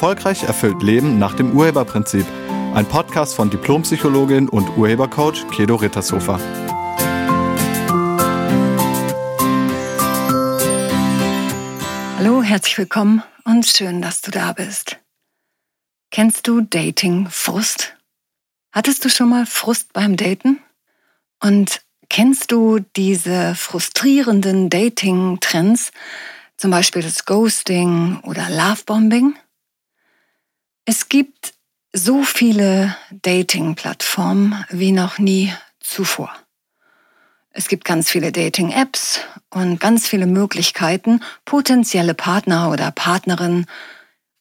Erfolgreich erfüllt Leben nach dem Urheberprinzip. Ein Podcast von Diplompsychologin und Urhebercoach Kedo Rittershofer. Hallo, herzlich willkommen und schön, dass du da bist. Kennst du Dating-Frust? Hattest du schon mal Frust beim Daten? Und kennst du diese frustrierenden Dating-Trends, zum Beispiel das Ghosting oder Lovebombing? Es gibt so viele Dating-Plattformen wie noch nie zuvor. Es gibt ganz viele Dating-Apps und ganz viele Möglichkeiten, potenzielle Partner oder Partnerinnen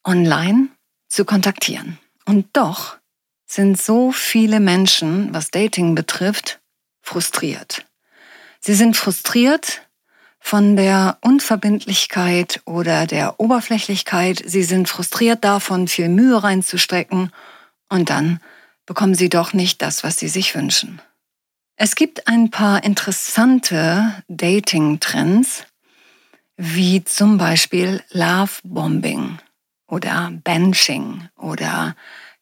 online zu kontaktieren. Und doch sind so viele Menschen, was Dating betrifft, frustriert. Sie sind frustriert, von der Unverbindlichkeit oder der Oberflächlichkeit. Sie sind frustriert davon, viel Mühe reinzustecken und dann bekommen sie doch nicht das, was sie sich wünschen. Es gibt ein paar interessante Dating-Trends, wie zum Beispiel Love-Bombing oder Benching oder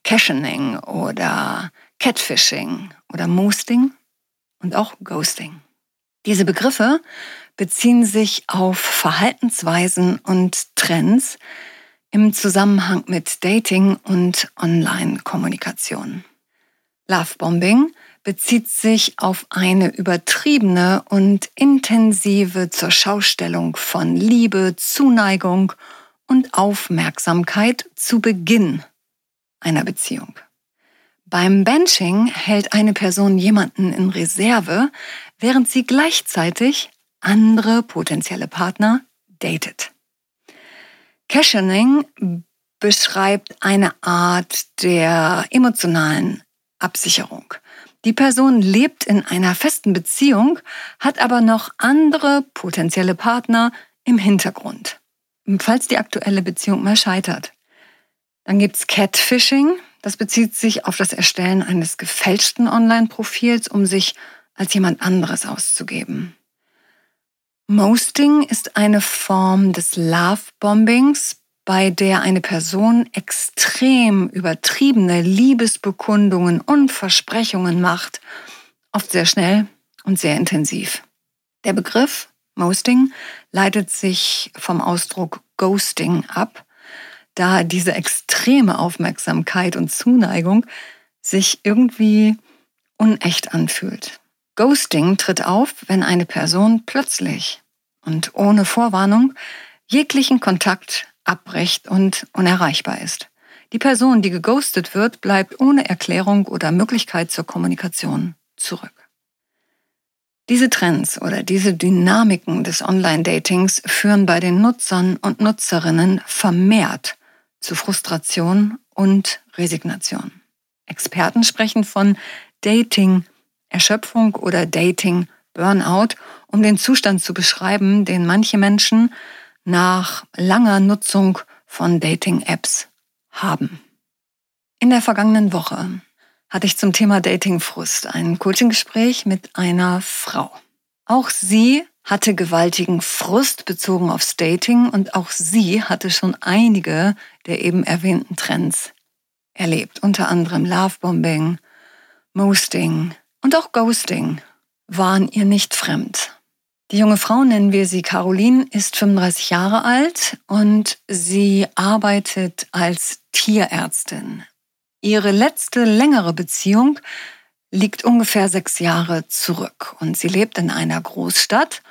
Cashening oder Catfishing oder Moosting und auch Ghosting. Diese Begriffe beziehen sich auf Verhaltensweisen und Trends im Zusammenhang mit Dating und Online-Kommunikation. Lovebombing bezieht sich auf eine übertriebene und intensive Zurschaustellung von Liebe, Zuneigung und Aufmerksamkeit zu Beginn einer Beziehung. Beim Benching hält eine Person jemanden in Reserve, während sie gleichzeitig andere potenzielle Partner datet. Cashening beschreibt eine Art der emotionalen Absicherung. Die Person lebt in einer festen Beziehung, hat aber noch andere potenzielle Partner im Hintergrund, falls die aktuelle Beziehung mal scheitert. Dann gibt's Catfishing. Das bezieht sich auf das Erstellen eines gefälschten Online-Profils, um sich als jemand anderes auszugeben. Mosting ist eine Form des Love-Bombings, bei der eine Person extrem übertriebene Liebesbekundungen und Versprechungen macht, oft sehr schnell und sehr intensiv. Der Begriff Mosting leitet sich vom Ausdruck Ghosting ab, da diese extreme Aufmerksamkeit und Zuneigung sich irgendwie unecht anfühlt. Ghosting tritt auf, wenn eine Person plötzlich und ohne Vorwarnung jeglichen Kontakt abbricht und unerreichbar ist. Die Person, die geghostet wird, bleibt ohne Erklärung oder Möglichkeit zur Kommunikation zurück. Diese Trends oder diese Dynamiken des Online-Datings führen bei den Nutzern und Nutzerinnen vermehrt zu Frustration und Resignation. Experten sprechen von Dating Erschöpfung oder Dating Burnout, um den Zustand zu beschreiben, den manche Menschen nach langer Nutzung von Dating-Apps haben. In der vergangenen Woche hatte ich zum Thema Datingfrust ein Coaching-Gespräch mit einer Frau. Auch sie hatte gewaltigen Frust bezogen aufs Dating und auch sie hatte schon einige der eben erwähnten Trends erlebt, unter anderem Lovebombing, Moosting, und auch Ghosting waren ihr nicht fremd. Die junge Frau, nennen wir sie Caroline, ist 35 Jahre alt und sie arbeitet als Tierärztin. Ihre letzte längere Beziehung liegt ungefähr sechs Jahre zurück und sie lebt in einer Großstadt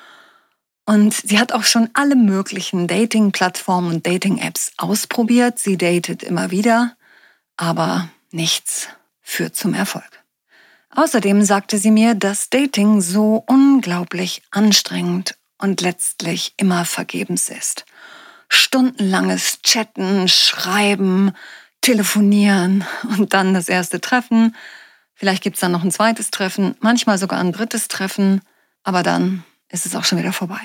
und sie hat auch schon alle möglichen Dating-Plattformen und Dating-Apps ausprobiert. Sie datet immer wieder, aber nichts führt zum Erfolg. Außerdem sagte sie mir, dass Dating so unglaublich anstrengend und letztlich immer vergebens ist. Stundenlanges Chatten, Schreiben, Telefonieren und dann das erste Treffen. Vielleicht gibt's dann noch ein zweites Treffen, manchmal sogar ein drittes Treffen, aber dann ist es auch schon wieder vorbei.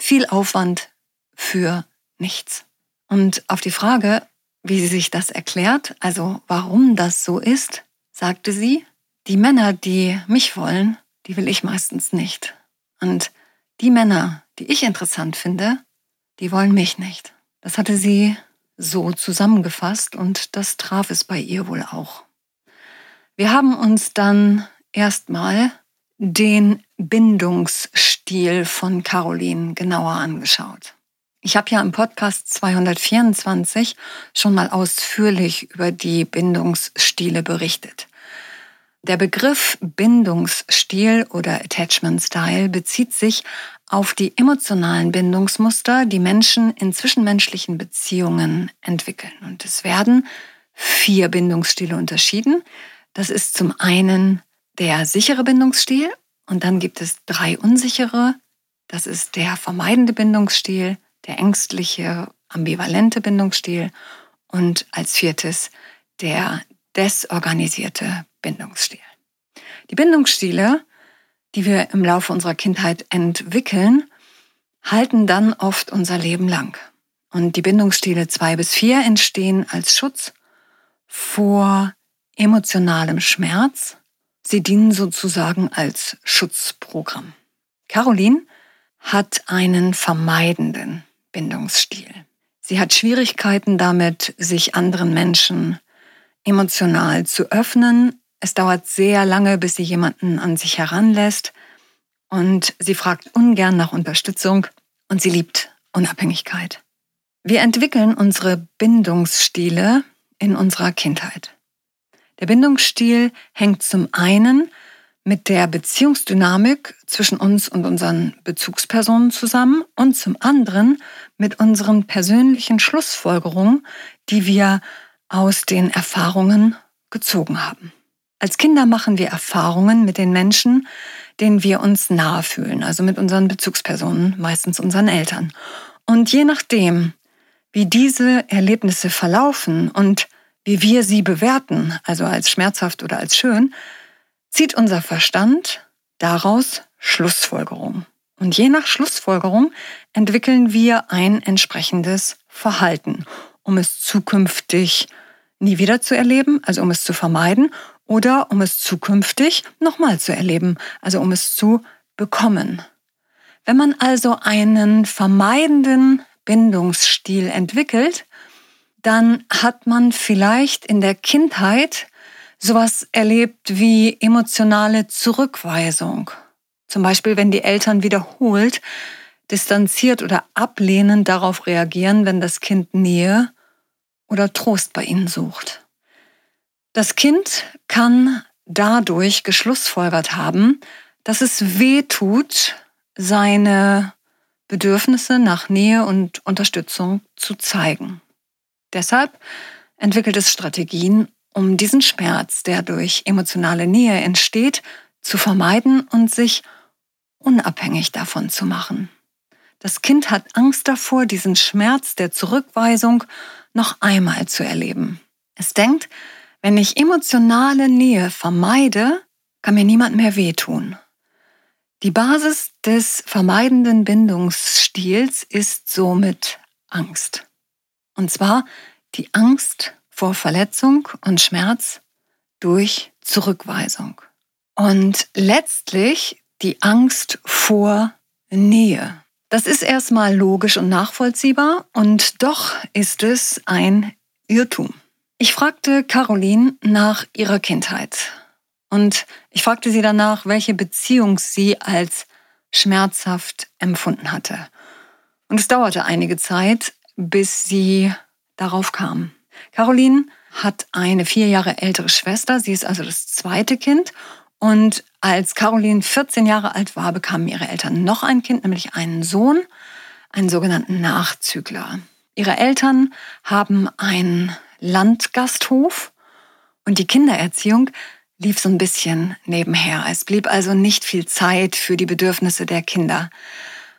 Viel Aufwand für nichts. Und auf die Frage, wie sie sich das erklärt, also warum das so ist, sagte sie, die Männer, die mich wollen, die will ich meistens nicht. Und die Männer, die ich interessant finde, die wollen mich nicht. Das hatte sie so zusammengefasst und das traf es bei ihr wohl auch. Wir haben uns dann erstmal den Bindungsstil von Caroline genauer angeschaut. Ich habe ja im Podcast 224 schon mal ausführlich über die Bindungsstile berichtet. Der Begriff Bindungsstil oder Attachment Style bezieht sich auf die emotionalen Bindungsmuster, die Menschen in zwischenmenschlichen Beziehungen entwickeln. Und es werden vier Bindungsstile unterschieden. Das ist zum einen der sichere Bindungsstil und dann gibt es drei unsichere. Das ist der vermeidende Bindungsstil, der ängstliche, ambivalente Bindungsstil und als viertes der desorganisierte Bindungsstil. Die Bindungsstile, die wir im Laufe unserer Kindheit entwickeln, halten dann oft unser Leben lang. Und die Bindungsstile zwei bis vier entstehen als Schutz vor emotionalem Schmerz. Sie dienen sozusagen als Schutzprogramm. Caroline hat einen vermeidenden Bindungsstil. Sie hat Schwierigkeiten damit, sich anderen Menschen emotional zu öffnen. Es dauert sehr lange, bis sie jemanden an sich heranlässt. Und sie fragt ungern nach Unterstützung und sie liebt Unabhängigkeit. Wir entwickeln unsere Bindungsstile in unserer Kindheit. Der Bindungsstil hängt zum einen mit der Beziehungsdynamik zwischen uns und unseren Bezugspersonen zusammen und zum anderen mit unseren persönlichen Schlussfolgerungen, die wir aus den Erfahrungen gezogen haben. Als Kinder machen wir Erfahrungen mit den Menschen, denen wir uns nahe fühlen, also mit unseren Bezugspersonen, meistens unseren Eltern. Und je nachdem, wie diese Erlebnisse verlaufen und wie wir sie bewerten, also als schmerzhaft oder als schön, zieht unser Verstand daraus Schlussfolgerungen. Und je nach Schlussfolgerung entwickeln wir ein entsprechendes Verhalten, um es zukünftig nie wieder zu erleben, also um es zu vermeiden, oder um es zukünftig nochmal zu erleben, also um es zu bekommen. Wenn man also einen vermeidenden Bindungsstil entwickelt, dann hat man vielleicht in der Kindheit sowas erlebt wie emotionale Zurückweisung. Zum Beispiel, wenn die Eltern wiederholt, distanziert oder ablehnend darauf reagieren, wenn das Kind Nähe oder Trost bei ihnen sucht. Das Kind kann dadurch geschlussfolgert haben, dass es weh tut, seine Bedürfnisse nach Nähe und Unterstützung zu zeigen. Deshalb entwickelt es Strategien, um diesen Schmerz, der durch emotionale Nähe entsteht, zu vermeiden und sich unabhängig davon zu machen. Das Kind hat Angst davor, diesen Schmerz der Zurückweisung noch einmal zu erleben. Es denkt, wenn ich emotionale Nähe vermeide, kann mir niemand mehr wehtun. Die Basis des vermeidenden Bindungsstils ist somit Angst. Und zwar die Angst vor Verletzung und Schmerz durch Zurückweisung. Und letztlich die Angst vor Nähe. Das ist erstmal logisch und nachvollziehbar und doch ist es ein Irrtum. Ich fragte Caroline nach ihrer Kindheit und ich fragte sie danach, welche Beziehung sie als schmerzhaft empfunden hatte. Und es dauerte einige Zeit, bis sie darauf kam. Caroline hat eine vier Jahre ältere Schwester, sie ist also das zweite Kind. Und als Caroline 14 Jahre alt war, bekamen ihre Eltern noch ein Kind, nämlich einen Sohn, einen sogenannten Nachzügler. Ihre Eltern haben einen Landgasthof und die Kindererziehung lief so ein bisschen nebenher. Es blieb also nicht viel Zeit für die Bedürfnisse der Kinder.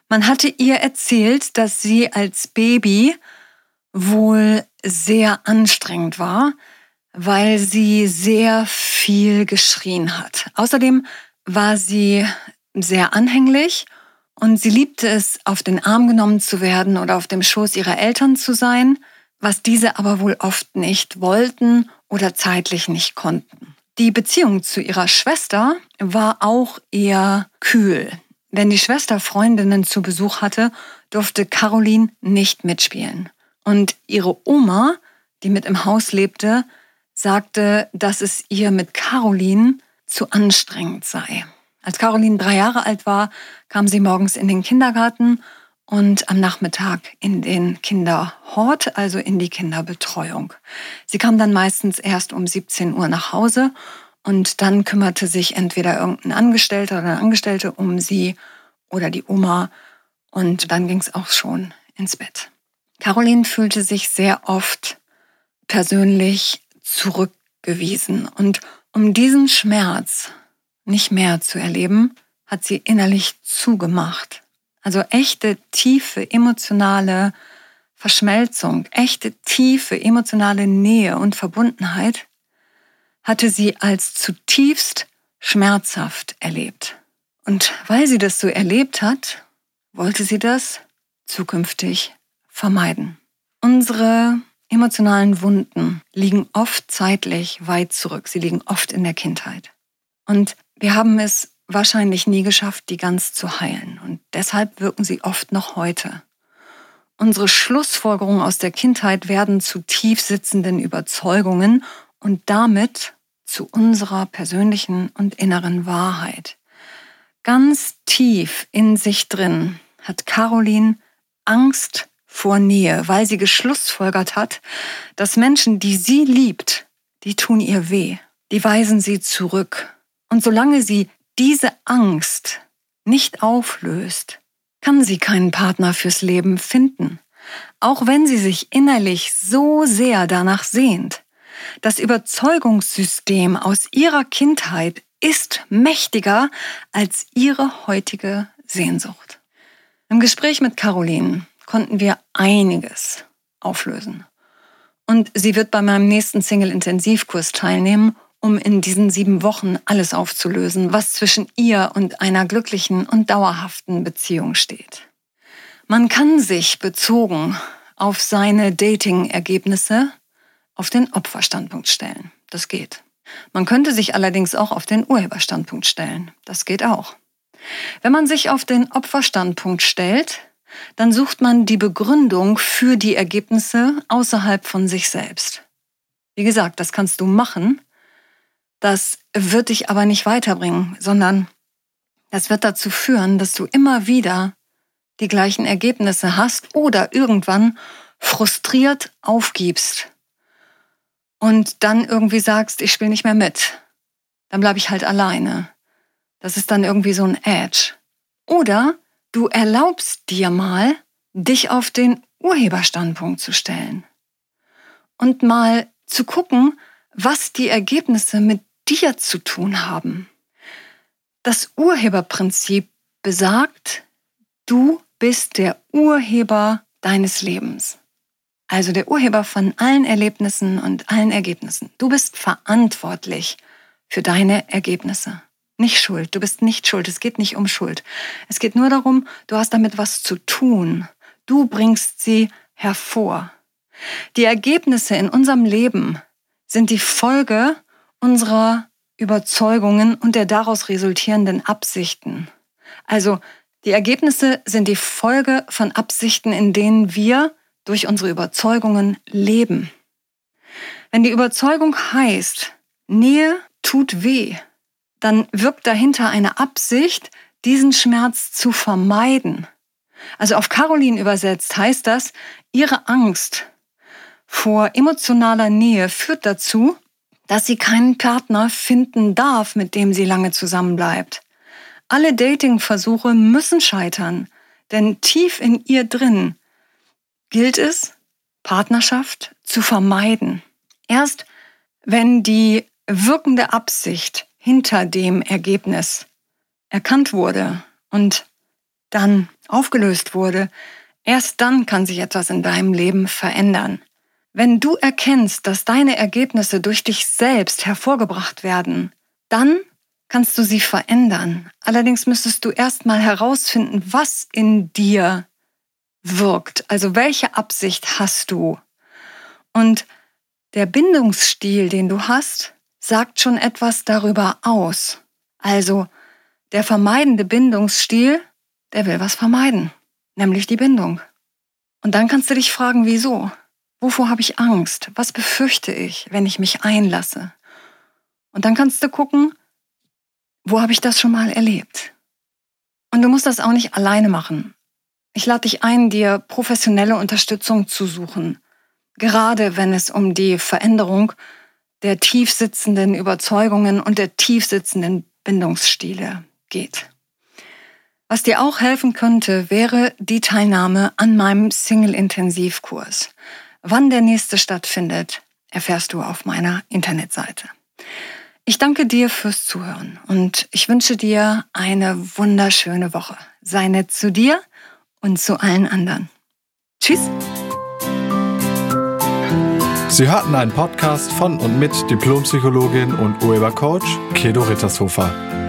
Man hatte ihr erzählt, dass sie als Baby wohl sehr anstrengend war, weil sie sehr viel geschrien hat. Außerdem war sie sehr anhänglich und sie liebte es, auf den Arm genommen zu werden oder auf dem Schoß ihrer Eltern zu sein, was diese aber wohl oft nicht wollten oder zeitlich nicht konnten. Die Beziehung zu ihrer Schwester war auch eher kühl. Wenn die Schwester Freundinnen zu Besuch hatte, durfte Caroline nicht mitspielen. Und ihre Oma, die mit im Haus lebte, sagte, dass es ihr mit Caroline zu anstrengend sei. Als Caroline drei Jahre alt war, kam sie morgens in den Kindergarten und am Nachmittag in den Kinderhort, also in die Kinderbetreuung. Sie kam dann meistens erst um 17 Uhr nach Hause und dann kümmerte sich entweder irgendein Angestellter oder eine Angestellte um sie oder die Oma und dann ging es auch schon ins Bett. Caroline fühlte sich sehr oft persönlich zurückgewiesen und um diesen Schmerz nicht mehr zu erleben, hat sie innerlich zugemacht. Also echte, tiefe, emotionale Verschmelzung, echte, tiefe, emotionale Nähe und Verbundenheit hatte sie als zutiefst schmerzhaft erlebt. Und weil sie das so erlebt hat, wollte sie das zukünftig vermeiden. Unsere emotionalen Wunden liegen oft zeitlich weit zurück. Sie liegen oft in der Kindheit. Und wir haben es wahrscheinlich nie geschafft, die ganz zu heilen. Und deshalb wirken sie oft noch heute. Unsere Schlussfolgerungen aus der Kindheit werden zu tief sitzenden Überzeugungen und damit zu unserer persönlichen und inneren Wahrheit. Ganz tief in sich drin hat Caroline Angst vor Nähe, weil sie geschlussfolgert hat, dass Menschen, die sie liebt, die tun ihr weh, die weisen sie zurück. Und solange sie diese Angst nicht auflöst, kann sie keinen Partner fürs Leben finden, auch wenn sie sich innerlich so sehr danach sehnt. Das Überzeugungssystem aus ihrer Kindheit ist mächtiger als ihre heutige Sehnsucht. Im Gespräch mit Caroline konnten wir einiges auflösen. Und sie wird bei meinem nächsten Single-Intensivkurs teilnehmen um in diesen sieben Wochen alles aufzulösen, was zwischen ihr und einer glücklichen und dauerhaften Beziehung steht. Man kann sich bezogen auf seine Dating-Ergebnisse auf den Opferstandpunkt stellen. Das geht. Man könnte sich allerdings auch auf den Urheberstandpunkt stellen. Das geht auch. Wenn man sich auf den Opferstandpunkt stellt, dann sucht man die Begründung für die Ergebnisse außerhalb von sich selbst. Wie gesagt, das kannst du machen, das wird dich aber nicht weiterbringen, sondern das wird dazu führen, dass du immer wieder die gleichen Ergebnisse hast oder irgendwann frustriert aufgibst und dann irgendwie sagst, ich spiele nicht mehr mit. Dann bleibe ich halt alleine. Das ist dann irgendwie so ein Edge. Oder du erlaubst dir mal, dich auf den Urheberstandpunkt zu stellen und mal zu gucken, was die Ergebnisse mit dir zu tun haben. Das Urheberprinzip besagt, du bist der Urheber deines Lebens. Also der Urheber von allen Erlebnissen und allen Ergebnissen. Du bist verantwortlich für deine Ergebnisse. Nicht schuld. Du bist nicht schuld. Es geht nicht um Schuld. Es geht nur darum, du hast damit was zu tun. Du bringst sie hervor. Die Ergebnisse in unserem Leben sind die Folge unserer Überzeugungen und der daraus resultierenden Absichten. Also die Ergebnisse sind die Folge von Absichten, in denen wir durch unsere Überzeugungen leben. Wenn die Überzeugung heißt, Nähe tut weh, dann wirkt dahinter eine Absicht, diesen Schmerz zu vermeiden. Also auf Caroline übersetzt heißt das, ihre Angst vor emotionaler Nähe führt dazu, dass sie keinen Partner finden darf, mit dem sie lange zusammenbleibt. Alle Datingversuche müssen scheitern, denn tief in ihr drin gilt es, Partnerschaft zu vermeiden. Erst wenn die wirkende Absicht hinter dem Ergebnis erkannt wurde und dann aufgelöst wurde, erst dann kann sich etwas in deinem Leben verändern. Wenn du erkennst, dass deine Ergebnisse durch dich selbst hervorgebracht werden, dann kannst du sie verändern. Allerdings müsstest du erstmal herausfinden, was in dir wirkt. Also welche Absicht hast du? Und der Bindungsstil, den du hast, sagt schon etwas darüber aus. Also der vermeidende Bindungsstil, der will was vermeiden, nämlich die Bindung. Und dann kannst du dich fragen, wieso? Wovor habe ich Angst? Was befürchte ich, wenn ich mich einlasse? Und dann kannst du gucken, wo habe ich das schon mal erlebt? Und du musst das auch nicht alleine machen. Ich lade dich ein, dir professionelle Unterstützung zu suchen, gerade wenn es um die Veränderung der tiefsitzenden Überzeugungen und der tiefsitzenden Bindungsstile geht. Was dir auch helfen könnte, wäre die Teilnahme an meinem Single-Intensivkurs. Wann der nächste stattfindet, erfährst du auf meiner Internetseite. Ich danke dir fürs Zuhören und ich wünsche dir eine wunderschöne Woche. Sei nett zu dir und zu allen anderen. Tschüss. Sie hörten einen Podcast von und mit Diplompsychologin und Urhebercoach Kedo Rittershofer.